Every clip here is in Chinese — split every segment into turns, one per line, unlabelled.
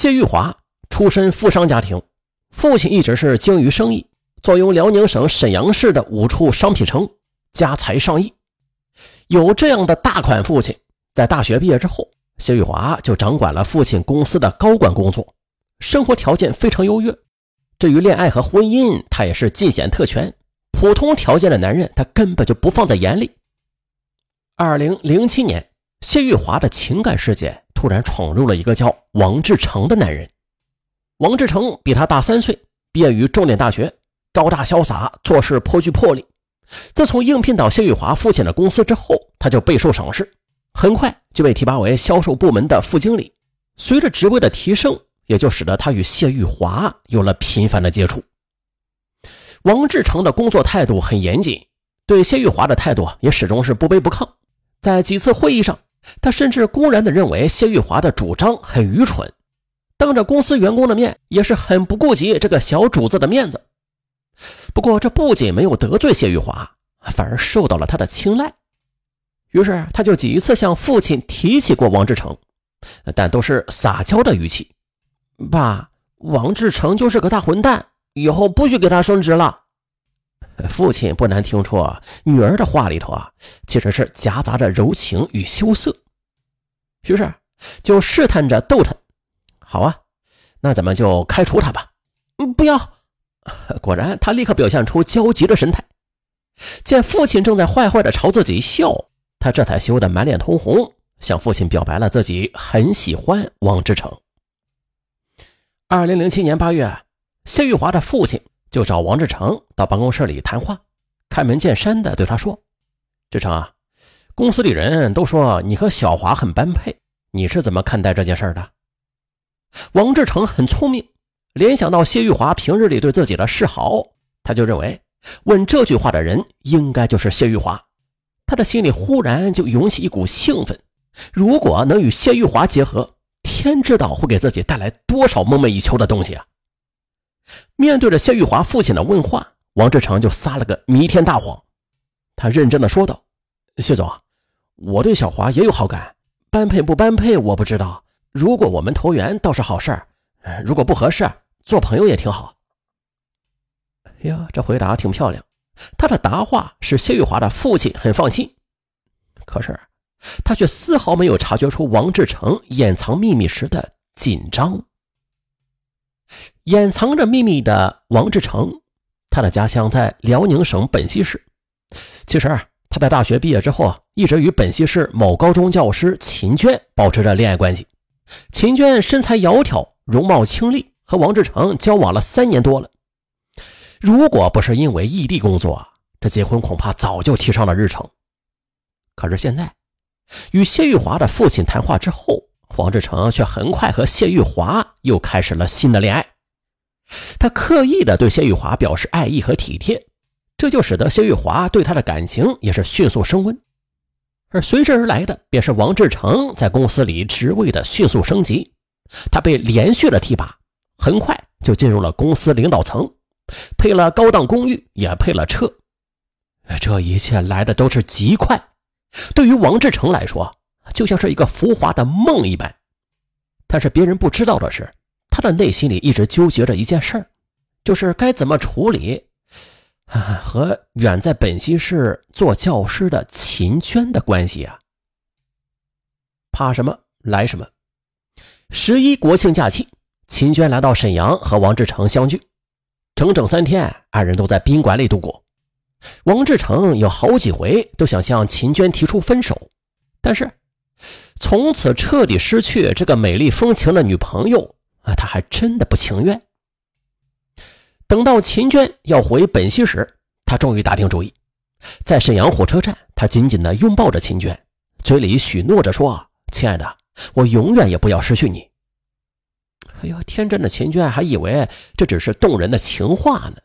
谢玉华出身富商家庭，父亲一直是精于生意，坐拥辽宁省沈阳市的五处商品城，家财上亿。有这样的大款父亲，在大学毕业之后，谢玉华就掌管了父亲公司的高管工作，生活条件非常优越。至于恋爱和婚姻，他也是尽显特权，普通条件的男人他根本就不放在眼里。二零零七年。谢玉华的情感世界突然闯入了一个叫王志成的男人。王志成比他大三岁，毕业于重点大学，高大潇洒，做事颇具魄力。自从应聘到谢玉华父亲的公司之后，他就备受赏识，很快就被提拔为销售部门的副经理。随着职位的提升，也就使得他与谢玉华有了频繁的接触。王志成的工作态度很严谨，对谢玉华的态度也始终是不卑不亢。在几次会议上。他甚至公然地认为谢玉华的主张很愚蠢，当着公司员工的面也是很不顾及这个小主子的面子。不过，这不仅没有得罪谢玉华，反而受到了他的青睐。于是，他就几次向父亲提起过王志成，但都是撒娇的语气：“爸，王志成就是个大混蛋，以后不许给他升职了。”父亲不难听出，女儿的话里头啊，其实是夹杂着柔情与羞涩，于是就试探着逗他：“好啊，那咱们就开除他吧。”“嗯，不要。”果然，他立刻表现出焦急的神态。见父亲正在坏坏的朝自己笑，他这才羞得满脸通红，向父亲表白了自己很喜欢王志成。二零零七年八月，谢玉华的父亲。就找王志成到办公室里谈话，开门见山的对他说：“志成啊，公司里人都说你和小华很般配，你是怎么看待这件事的？”王志成很聪明，联想到谢玉华平日里对自己的示好，他就认为问这句话的人应该就是谢玉华。他的心里忽然就涌起一股兴奋，如果能与谢玉华结合，天知道会给自己带来多少梦寐以求的东西啊！面对着谢玉华父亲的问话，王志成就撒了个弥天大谎。他认真的说道：“谢总，我对小华也有好感，般配不般配我不知道。如果我们投缘倒是好事儿，如果不合适，做朋友也挺好。”哎呀，这回答挺漂亮。他的答话使谢玉华的父亲很放心，可是他却丝毫没有察觉出王志成掩藏秘密时的紧张。掩藏着秘密的王志成，他的家乡在辽宁省本溪市。其实他在大学毕业之后啊，一直与本溪市某高中教师秦娟保持着恋爱关系。秦娟身材窈窕，容貌清丽，和王志成交往了三年多了。如果不是因为异地工作，这结婚恐怕早就提上了日程。可是现在，与谢玉华的父亲谈话之后，王志成却很快和谢玉华又开始了新的恋爱。他刻意的对谢玉华表示爱意和体贴，这就使得谢玉华对他的感情也是迅速升温，而随之而来的便是王志成在公司里职位的迅速升级，他被连续的提拔，很快就进入了公司领导层，配了高档公寓，也配了车，这一切来的都是极快，对于王志成来说，就像是一个浮华的梦一般，但是别人不知道的是。他的内心里一直纠结着一件事儿，就是该怎么处理啊和远在本溪市做教师的秦娟的关系啊。怕什么来什么。十一国庆假期，秦娟来到沈阳和王志成相聚，整整三天，二人都在宾馆里度过。王志成有好几回都想向秦娟提出分手，但是从此彻底失去这个美丽风情的女朋友。啊，他还真的不情愿。等到秦娟要回本溪时，他终于打定主意，在沈阳火车站，他紧紧地拥抱着秦娟，嘴里许诺着说：“亲爱的，我永远也不要失去你。”哎呦，天真的秦娟还以为这只是动人的情话呢，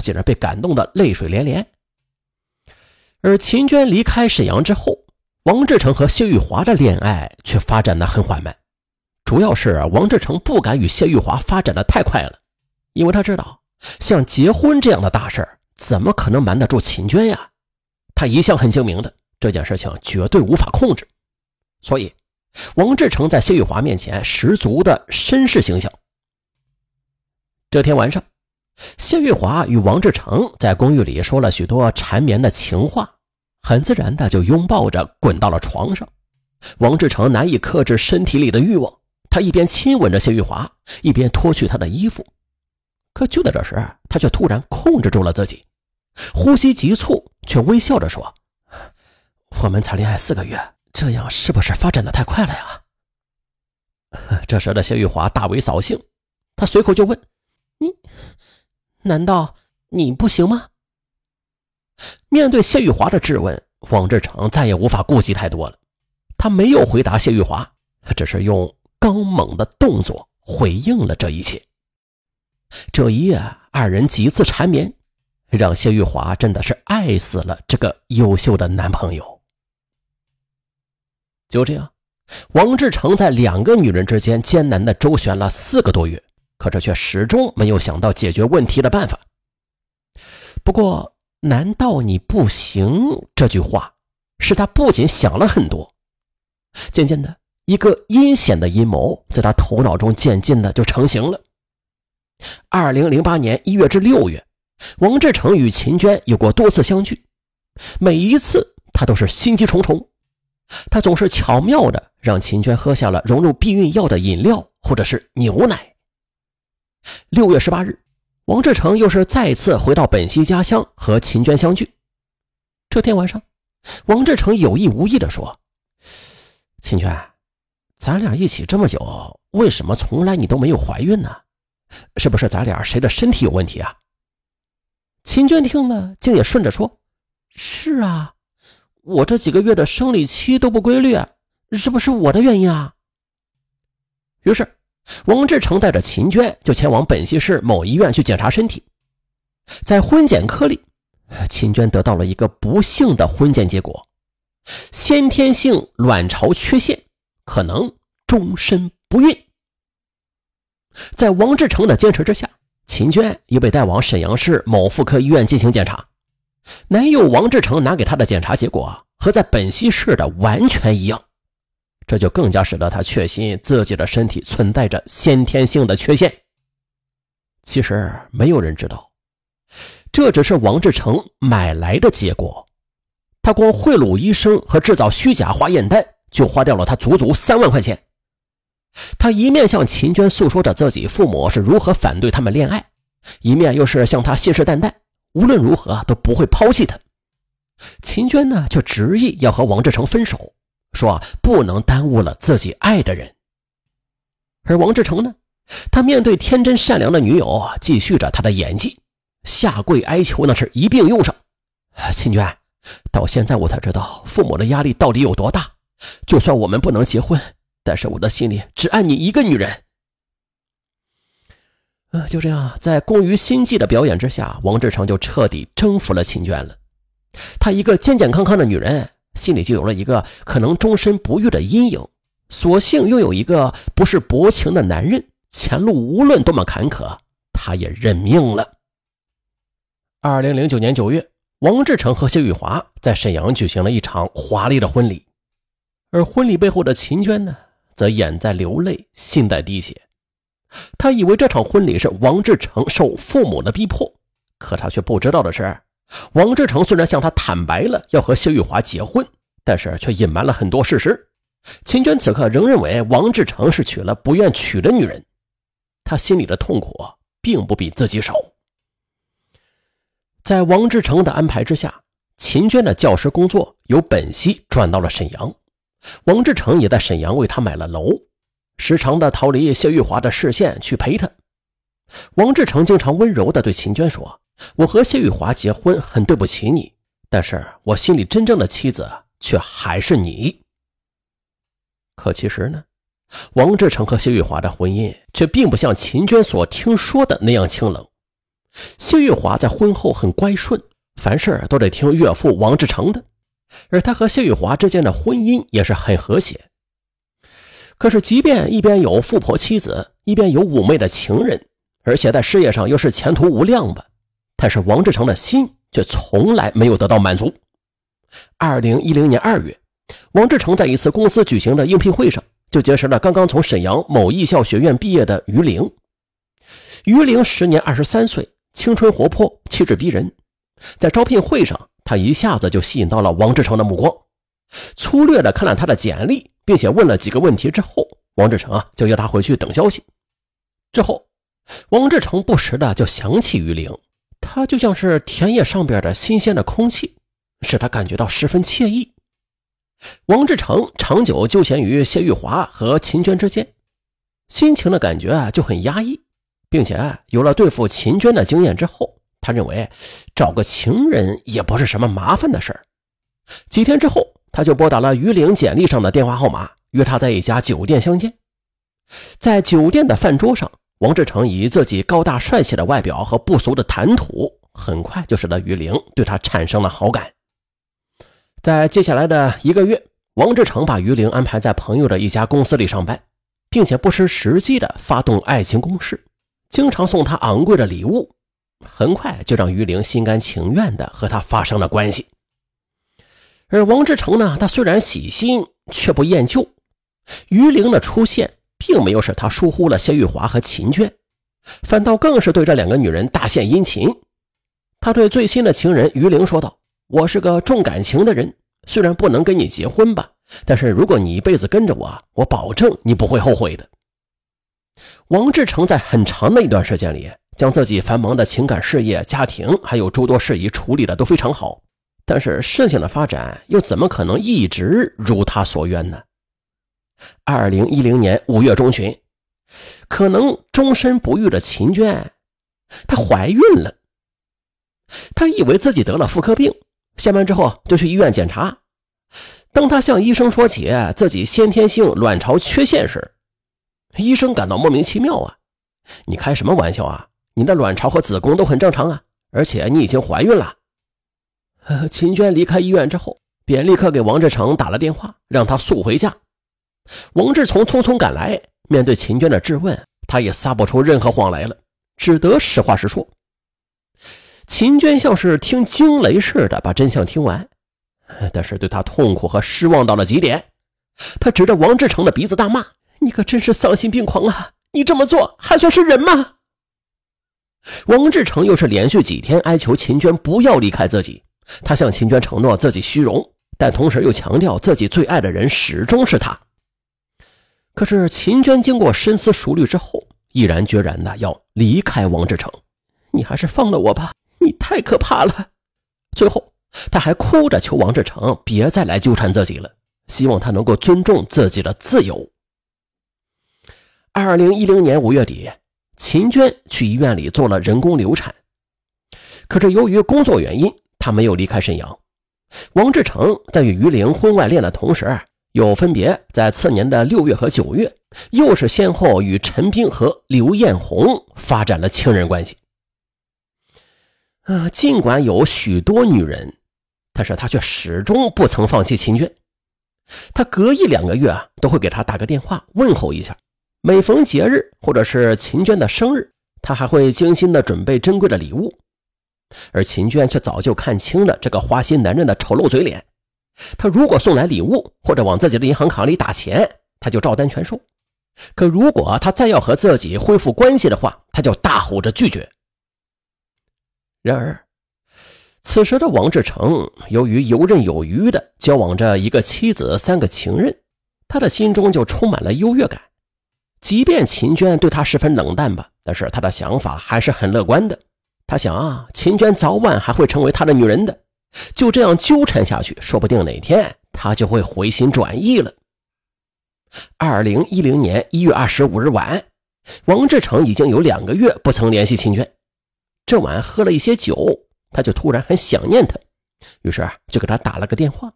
竟然被感动的泪水连连。而秦娟离开沈阳之后，王志成和谢玉华的恋爱却发展的很缓慢。主要是王志成不敢与谢玉华发展的太快了，因为他知道像结婚这样的大事怎么可能瞒得住秦娟呀？他一向很精明的，这件事情绝对无法控制，所以王志成在谢玉华面前十足的绅士形象。这天晚上，谢玉华与王志成在公寓里说了许多缠绵的情话，很自然的就拥抱着滚到了床上。王志成难以克制身体里的欲望，他一边亲吻着谢玉华，一边脱去她的衣服。可就在这时，他却突然控制住了自己，呼吸急促，却微笑着说：“我们才恋爱四个月，这样是不是发展的太快了呀？”这时的谢玉华大为扫兴，他随口就问。你难道你不行吗？面对谢玉华的质问，王志成再也无法顾及太多了。他没有回答谢玉华，只是用刚猛的动作回应了这一切。这一夜，二人几次缠绵，让谢玉华真的是爱死了这个优秀的男朋友。就这样，王志成在两个女人之间艰难的周旋了四个多月。可这却始终没有想到解决问题的办法。不过，难道你不行？这句话使他不仅想了很多。渐渐的，一个阴险的阴谋在他头脑中渐渐的就成型了。二零零八年一月至六月，王志成与秦娟有过多次相聚，每一次他都是心机重重。他总是巧妙的让秦娟喝下了融入避孕药的饮料或者是牛奶。六月十八日，王志成又是再次回到本溪家乡和秦娟相聚。这天晚上，王志成有意无意地说：“秦娟，咱俩一起这么久，为什么从来你都没有怀孕呢？是不是咱俩谁的身体有问题啊？”秦娟听了，竟也顺着说：“是啊，我这几个月的生理期都不规律，是不是我的原因啊？”于是。王志成带着秦娟就前往本溪市某医院去检查身体，在婚检科里，秦娟得到了一个不幸的婚检结果：先天性卵巢缺陷，可能终身不孕。在王志成的坚持之下，秦娟又被带往沈阳市某妇科医院进行检查。男友王志成拿给她的检查结果和在本溪市的完全一样。这就更加使得他确信自己的身体存在着先天性的缺陷。其实没有人知道，这只是王志成买来的结果。他光贿赂医生和制造虚假化验单，就花掉了他足足三万块钱。他一面向秦娟诉说着自己父母是如何反对他们恋爱，一面又是向他信誓旦旦，无论如何都不会抛弃他。秦娟呢，却执意要和王志成分手。说不能耽误了自己爱的人，而王志成呢？他面对天真善良的女友，继续着他的演技，下跪哀求，那是一并用上。秦娟，到现在我才知道父母的压力到底有多大。就算我们不能结婚，但是我的心里只爱你一个女人。啊，就这样，在工于心计的表演之下，王志成就彻底征服了秦娟了。她一个健健康康的女人。心里就有了一个可能终身不育的阴影，所幸拥有一个不是薄情的男人，前路无论多么坎坷，他也认命了。二零零九年九月，王志成和谢玉华在沈阳举行了一场华丽的婚礼，而婚礼背后的秦娟呢，则眼在流泪，心在滴血。他以为这场婚礼是王志成受父母的逼迫，可他却不知道的是。王志成虽然向他坦白了要和谢玉华结婚，但是却隐瞒了很多事实。秦娟此刻仍认为王志成是娶了不愿娶的女人，他心里的痛苦并不比自己少。在王志成的安排之下，秦娟的教师工作由本溪转到了沈阳，王志成也在沈阳为她买了楼，时常的逃离谢玉华的视线去陪她。王志成经常温柔的对秦娟说。我和谢玉华结婚很对不起你，但是我心里真正的妻子却还是你。可其实呢，王志成和谢玉华的婚姻却并不像秦娟所听说的那样清冷。谢玉华在婚后很乖顺，凡事都得听岳父王志成的，而他和谢玉华之间的婚姻也是很和谐。可是，即便一边有富婆妻子，一边有妩媚的情人，而且在事业上又是前途无量吧。但是王志成的心却从来没有得到满足。二零一零年二月，王志成在一次公司举行的应聘会上，就结识了刚刚从沈阳某艺校学院毕业的于玲。于玲时年二十三岁，青春活泼，气质逼人。在招聘会上，她一下子就吸引到了王志成的目光。粗略的看了他的简历，并且问了几个问题之后，王志成啊就要他回去等消息。之后，王志成不时的就想起于玲，她就像是田野上边的新鲜的空气，使他感觉到十分惬意。王志成长久纠缠于谢玉华和秦娟之间，心情的感觉啊就很压抑，并且有了对付秦娟的经验之后，他认为找个情人也不是什么麻烦的事儿。几天之后，他就拨打了于玲简历上的电话号码，约她在一家酒店相见。在酒店的饭桌上，王志成以自己高大帅气的外表和不俗的谈吐，很快就使得于玲对他产生了好感。在接下来的一个月，王志成把于玲安排在朋友的一家公司里上班，并且不失时机的发动爱情攻势，经常送她昂贵的礼物，很快就让于玲心甘情愿的和他发生了关系。而王志成呢，他虽然喜新，却不厌旧。于玲的出现，并没有使他疏忽了谢玉华和秦娟，反倒更是对这两个女人大献殷勤。他对最新的情人于玲说道。我是个重感情的人，虽然不能跟你结婚吧，但是如果你一辈子跟着我，我保证你不会后悔的。王志成在很长的一段时间里，将自己繁忙的情感事业、家庭还有诸多事宜处理的都非常好，但是事情的发展又怎么可能一直如他所愿呢？二零一零年五月中旬，可能终身不育的秦娟，她怀孕了。她以为自己得了妇科病。下班之后就去医院检查。当他向医生说起自己先天性卵巢缺陷时，医生感到莫名其妙啊！你开什么玩笑啊？你的卵巢和子宫都很正常啊，而且你已经怀孕了。秦娟离开医院之后，便立刻给王志成打了电话，让他速回家。王志从匆匆赶来，面对秦娟的质问，他也撒不出任何谎来了，只得实话实说。秦娟像是听惊雷似的把真相听完，但是对他痛苦和失望到了极点。他指着王志成的鼻子大骂：“你可真是丧心病狂啊！你这么做还算是人吗？”王志成又是连续几天哀求秦娟不要离开自己，他向秦娟承诺自己虚荣，但同时又强调自己最爱的人始终是他。可是秦娟经过深思熟虑之后，毅然决然的要离开王志成。你还是放了我吧。你太可怕了！最后，他还哭着求王志成别再来纠缠自己了，希望他能够尊重自己的自由。二零一零年五月底，秦娟去医院里做了人工流产，可是由于工作原因，她没有离开沈阳。王志成在与于玲婚外恋的同时，又分别在次年的六月和九月，又是先后与陈斌和刘艳红发展了情人关系。啊，尽管有许多女人，但是他却始终不曾放弃秦娟。他隔一两个月啊，都会给她打个电话问候一下。每逢节日或者是秦娟的生日，他还会精心的准备珍贵的礼物。而秦娟却早就看清了这个花心男人的丑陋嘴脸。他如果送来礼物或者往自己的银行卡里打钱，他就照单全收；可如果他再要和自己恢复关系的话，他就大吼着拒绝。然而，此时的王志成由于游刃有余的交往着一个妻子、三个情人，他的心中就充满了优越感。即便秦娟对他十分冷淡吧，但是他的想法还是很乐观的。他想啊，秦娟早晚还会成为他的女人的，就这样纠缠下去，说不定哪天他就会回心转意了。二零一零年一月二十五日晚，王志成已经有两个月不曾联系秦娟。这晚喝了一些酒，他就突然很想念她，于是就给她打了个电话。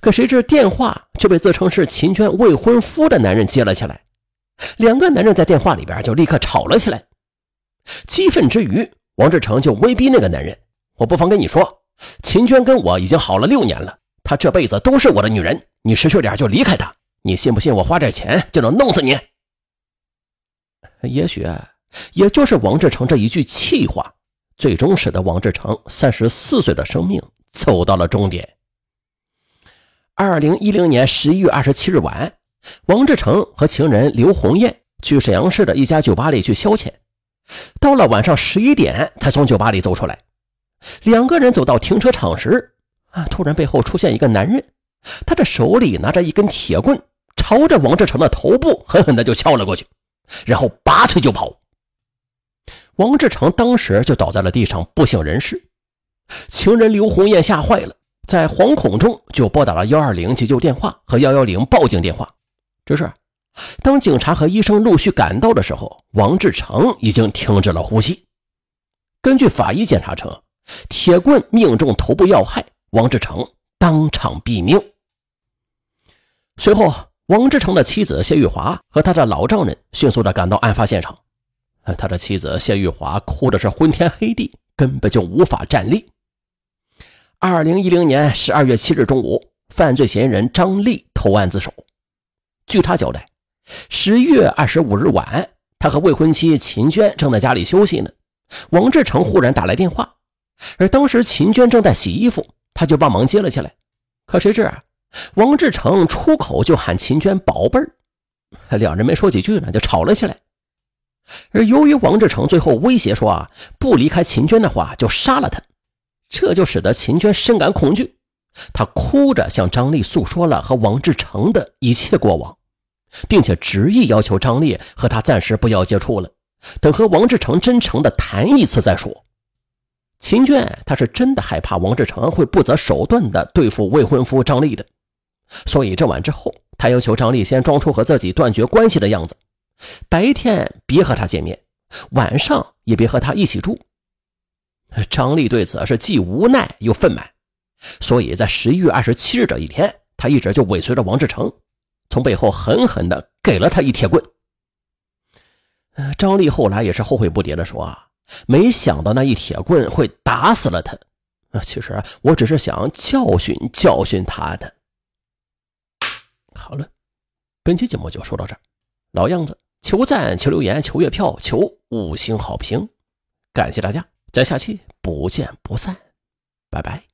可谁知电话却被自称是秦娟未婚夫的男人接了起来，两个男人在电话里边就立刻吵了起来。气愤之余，王志成就威逼那个男人：“我不妨跟你说，秦娟跟我已经好了六年了，她这辈子都是我的女人，你识趣点就离开她。你信不信我花点钱就能弄死你？”也许。也就是王志成这一句气话，最终使得王志成三十四岁的生命走到了终点。二零一零年十一月二十七日晚，王志成和情人刘红艳去沈阳市的一家酒吧里去消遣。到了晚上十一点，才从酒吧里走出来。两个人走到停车场时，啊，突然背后出现一个男人，他的手里拿着一根铁棍，朝着王志成的头部狠狠的就敲了过去，然后拔腿就跑。王志成当时就倒在了地上，不省人事。情人刘红艳吓坏了，在惶恐中就拨打了幺二零急救电话和幺幺零报警电话。只是，当警察和医生陆续赶到的时候，王志成已经停止了呼吸。根据法医检查称，铁棍命中头部要害，王志成当场毙命。随后，王志成的妻子谢玉华和他的老丈人迅速的赶到案发现场。他的妻子谢玉华哭的是昏天黑地，根本就无法站立。二零一零年十二月七日中午，犯罪嫌疑人张丽投案自首。据他交代，十月二十五日晚，他和未婚妻秦娟正在家里休息呢。王志成忽然打来电话，而当时秦娟正在洗衣服，他就帮忙接了起来。可谁知啊，王志成出口就喊秦娟“宝贝儿”，两人没说几句呢，就吵了起来。而由于王志成最后威胁说啊，不离开秦娟的话就杀了他。这就使得秦娟深感恐惧，她哭着向张丽诉说了和王志成的一切过往，并且执意要求张丽和他暂时不要接触了，等和王志成真诚的谈一次再说。秦娟她是真的害怕王志成会不择手段的对付未婚夫张丽的，所以这晚之后，她要求张丽先装出和自己断绝关系的样子，白天别和他见面，晚上也别和他一起住。张丽对此是既无奈又愤懑，所以在十一月二十七日这一天，他一直就尾随着王志成，从背后狠狠的给了他一铁棍。张丽后来也是后悔不迭的说：“啊，没想到那一铁棍会打死了他。啊，其实我只是想教训教训他的。”好了，本期节目就说到这儿，老样子，求赞、求留言、求月票、求五星好评，感谢大家。咱下期不见不散，拜拜。